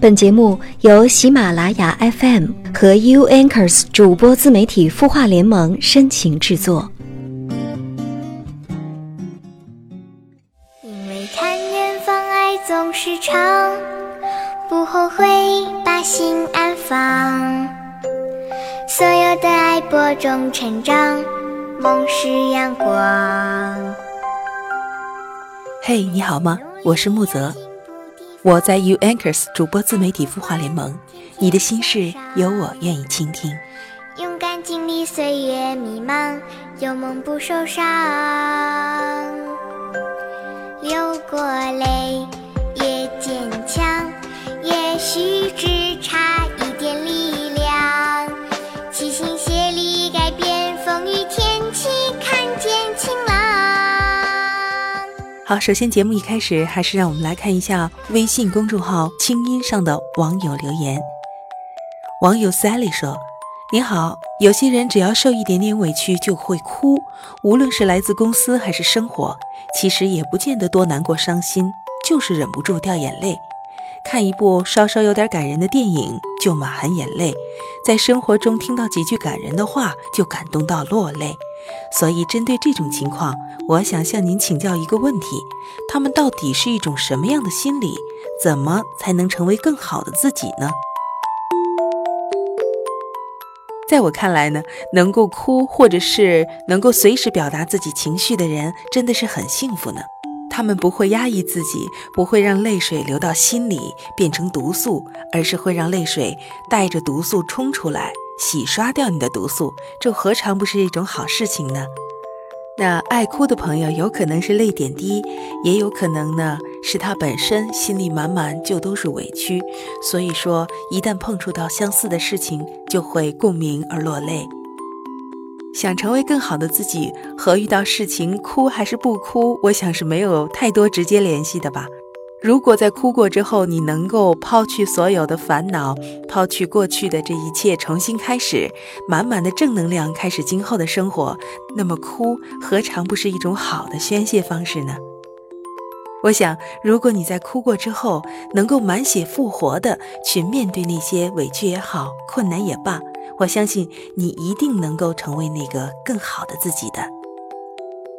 本节目由喜马拉雅 FM 和 U Anchors 主播自媒体孵化联盟深情制作。因为看远方，爱总是长，不后悔，把心安放。所有的爱播种成长，梦是阳光。嘿，你好吗？我是木泽。我在 U Anchors 主播自媒体孵化联盟，你的心事有我愿意倾听。勇敢经历岁月迷茫，有梦不受伤。流过泪也坚强，也许只差好，首先节目一开始，还是让我们来看一下微信公众号“清音”上的网友留言。网友 Sally 说：“你好，有些人只要受一点点委屈就会哭，无论是来自公司还是生活，其实也不见得多难过伤心，就是忍不住掉眼泪。看一部稍稍有点感人的电影就满含眼泪，在生活中听到几句感人的话就感动到落泪。所以，针对这种情况，我想向您请教一个问题：他们到底是一种什么样的心理？怎么才能成为更好的自己呢？在我看来呢，能够哭或者是能够随时表达自己情绪的人，真的是很幸福呢。他们不会压抑自己，不会让泪水流到心里变成毒素，而是会让泪水带着毒素冲出来，洗刷掉你的毒素。这何尝不是一种好事情呢？那爱哭的朋友，有可能是泪点低，也有可能呢是他本身心里满满就都是委屈，所以说一旦碰触到相似的事情，就会共鸣而落泪。想成为更好的自己，和遇到事情哭还是不哭，我想是没有太多直接联系的吧。如果在哭过之后，你能够抛去所有的烦恼，抛去过去的这一切，重新开始，满满的正能量，开始今后的生活，那么哭何尝不是一种好的宣泄方式呢？我想，如果你在哭过之后，能够满血复活的去面对那些委屈也好，困难也罢，我相信你一定能够成为那个更好的自己的。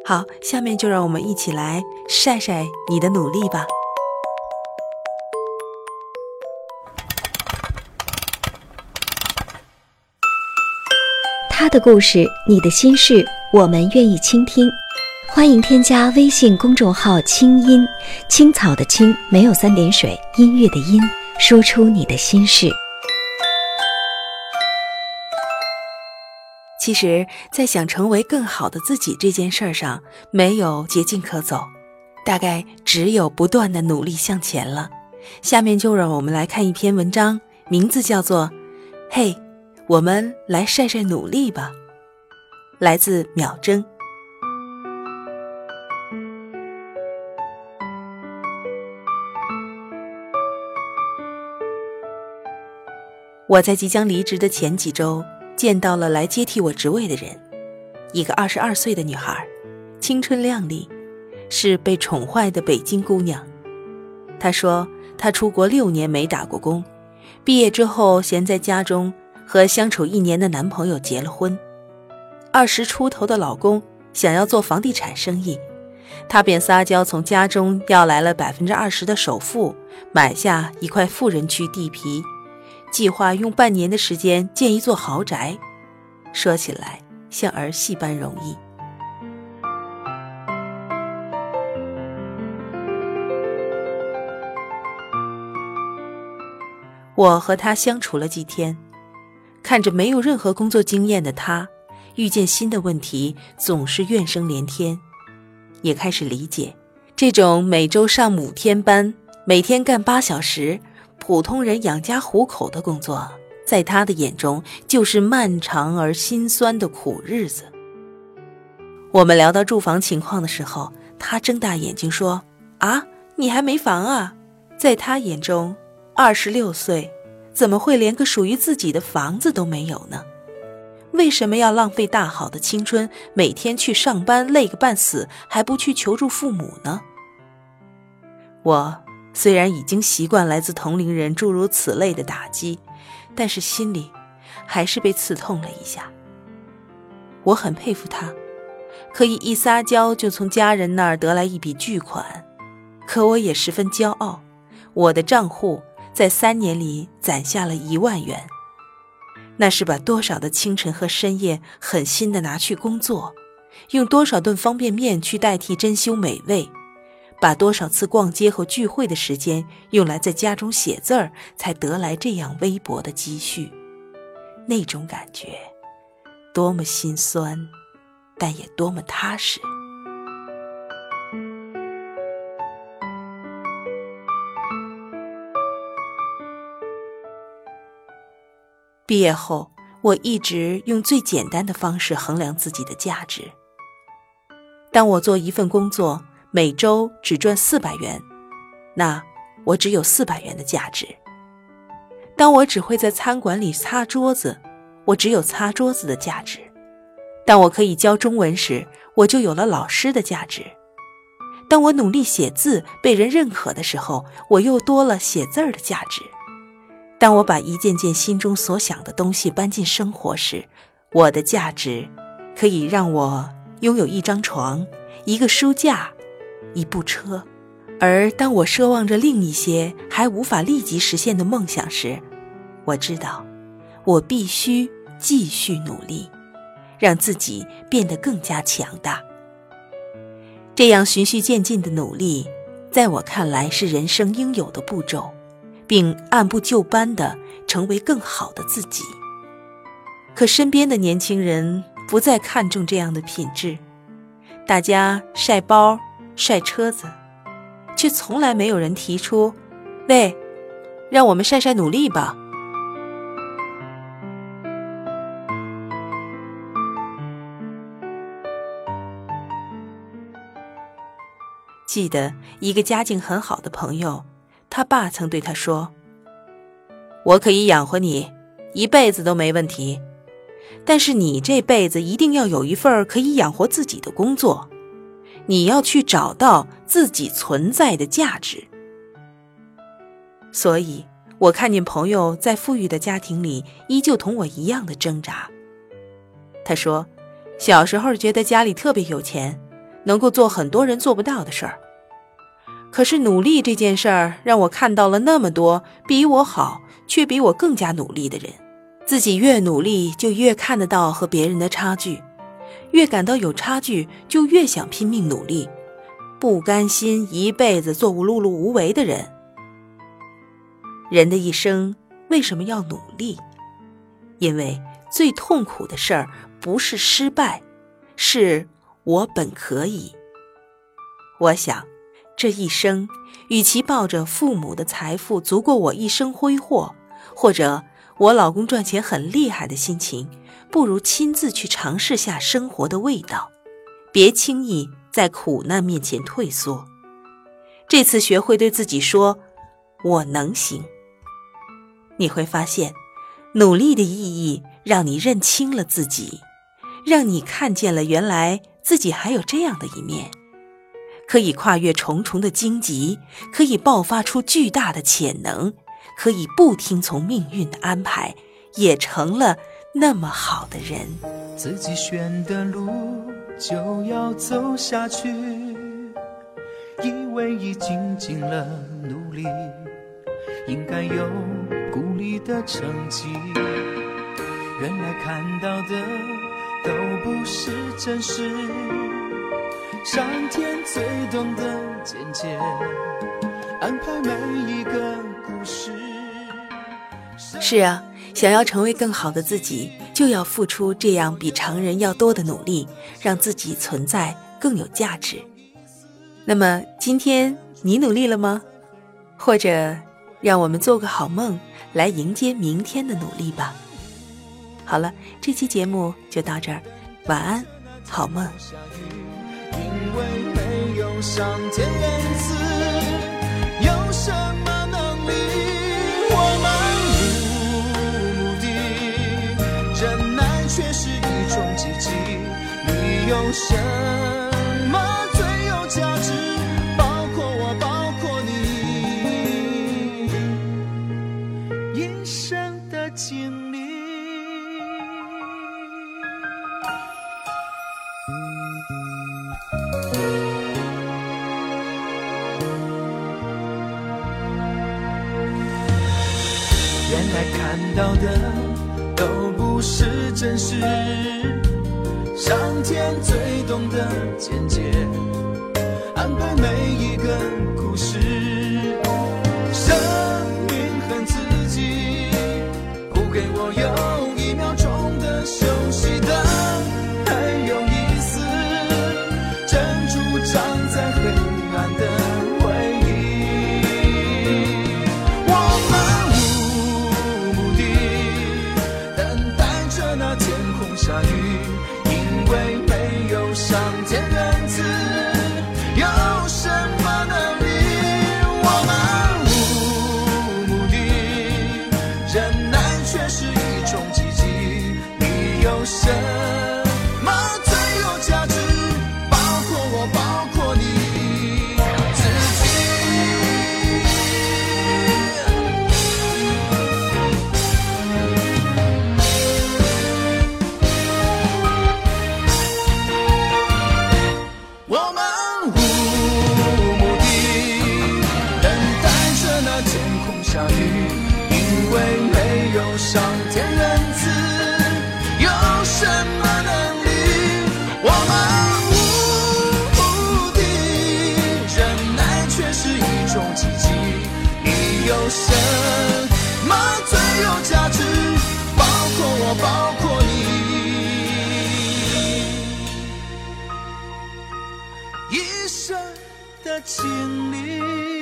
好，下面就让我们一起来晒晒你的努力吧。他的故事，你的心事，我们愿意倾听。欢迎添加微信公众号“清音青草”的青，没有三点水，音乐的音，说出你的心事。其实，在想成为更好的自己这件事儿上，没有捷径可走，大概只有不断的努力向前了。下面就让我们来看一篇文章，名字叫做《嘿》。我们来晒晒努力吧。来自秒针。我在即将离职的前几周，见到了来接替我职位的人，一个二十二岁的女孩，青春靓丽，是被宠坏的北京姑娘。她说，她出国六年没打过工，毕业之后闲在家中。和相处一年的男朋友结了婚，二十出头的老公想要做房地产生意，她便撒娇从家中要来了百分之二十的首付，买下一块富人区地皮，计划用半年的时间建一座豪宅。说起来像儿戏般容易。我和他相处了几天。看着没有任何工作经验的他，遇见新的问题总是怨声连天，也开始理解，这种每周上五天班、每天干八小时、普通人养家糊口的工作，在他的眼中就是漫长而心酸的苦日子。我们聊到住房情况的时候，他睁大眼睛说：“啊，你还没房啊？”在他眼中，二十六岁。怎么会连个属于自己的房子都没有呢？为什么要浪费大好的青春，每天去上班累个半死，还不去求助父母呢？我虽然已经习惯来自同龄人诸如此类的打击，但是心里还是被刺痛了一下。我很佩服他，可以一撒娇就从家人那儿得来一笔巨款，可我也十分骄傲，我的账户在三年里攒下了一万元。那是把多少的清晨和深夜狠心的拿去工作，用多少顿方便面去代替珍馐美味，把多少次逛街和聚会的时间用来在家中写字儿，才得来这样微薄的积蓄。那种感觉，多么心酸，但也多么踏实。毕业后，我一直用最简单的方式衡量自己的价值。当我做一份工作，每周只赚四百元，那我只有四百元的价值；当我只会在餐馆里擦桌子，我只有擦桌子的价值；当我可以教中文时，我就有了老师的价值；当我努力写字被人认可的时候，我又多了写字儿的价值。当我把一件件心中所想的东西搬进生活时，我的价值可以让我拥有一张床、一个书架、一部车；而当我奢望着另一些还无法立即实现的梦想时，我知道我必须继续努力，让自己变得更加强大。这样循序渐进的努力，在我看来是人生应有的步骤。并按部就班的成为更好的自己。可身边的年轻人不再看重这样的品质，大家晒包、晒车子，却从来没有人提出：“喂，让我们晒晒努力吧。”记得一个家境很好的朋友。他爸曾对他说：“我可以养活你一辈子都没问题，但是你这辈子一定要有一份可以养活自己的工作，你要去找到自己存在的价值。”所以，我看见朋友在富裕的家庭里依旧同我一样的挣扎。他说：“小时候觉得家里特别有钱，能够做很多人做不到的事儿。”可是努力这件事儿，让我看到了那么多比我好却比我更加努力的人。自己越努力，就越看得到和别人的差距；越感到有差距，就越想拼命努力，不甘心一辈子做碌碌无为的人。人的一生为什么要努力？因为最痛苦的事儿不是失败，是我本可以。我想。这一生，与其抱着父母的财富足够我一生挥霍，或者我老公赚钱很厉害的心情，不如亲自去尝试下生活的味道，别轻易在苦难面前退缩。这次学会对自己说：“我能行。”你会发现，努力的意义让你认清了自己，让你看见了原来自己还有这样的一面。可以跨越重重的荆棘，可以爆发出巨大的潜能，可以不听从命运的安排，也成了那么好的人。自己选的路就要走下去，以为已经尽了努力，应该有鼓励的成绩。原来看到的都不是真实。上天最懂得简洁安排每一个故事。是啊，想要成为更好的自己，就要付出这样比常人要多的努力，让自己存在更有价值。那么今天你努力了吗？或者，让我们做个好梦，来迎接明天的努力吧。好了，这期节目就到这儿，晚安，好梦。因为没有上天恩赐，有什么能力？我漫无目的，忍耐却是一种奇迹。你有什才看到的都不是真实，上天最懂得简洁，安排每一个故事。天仁有什么最有价值？包括我，包括你。一生的经历。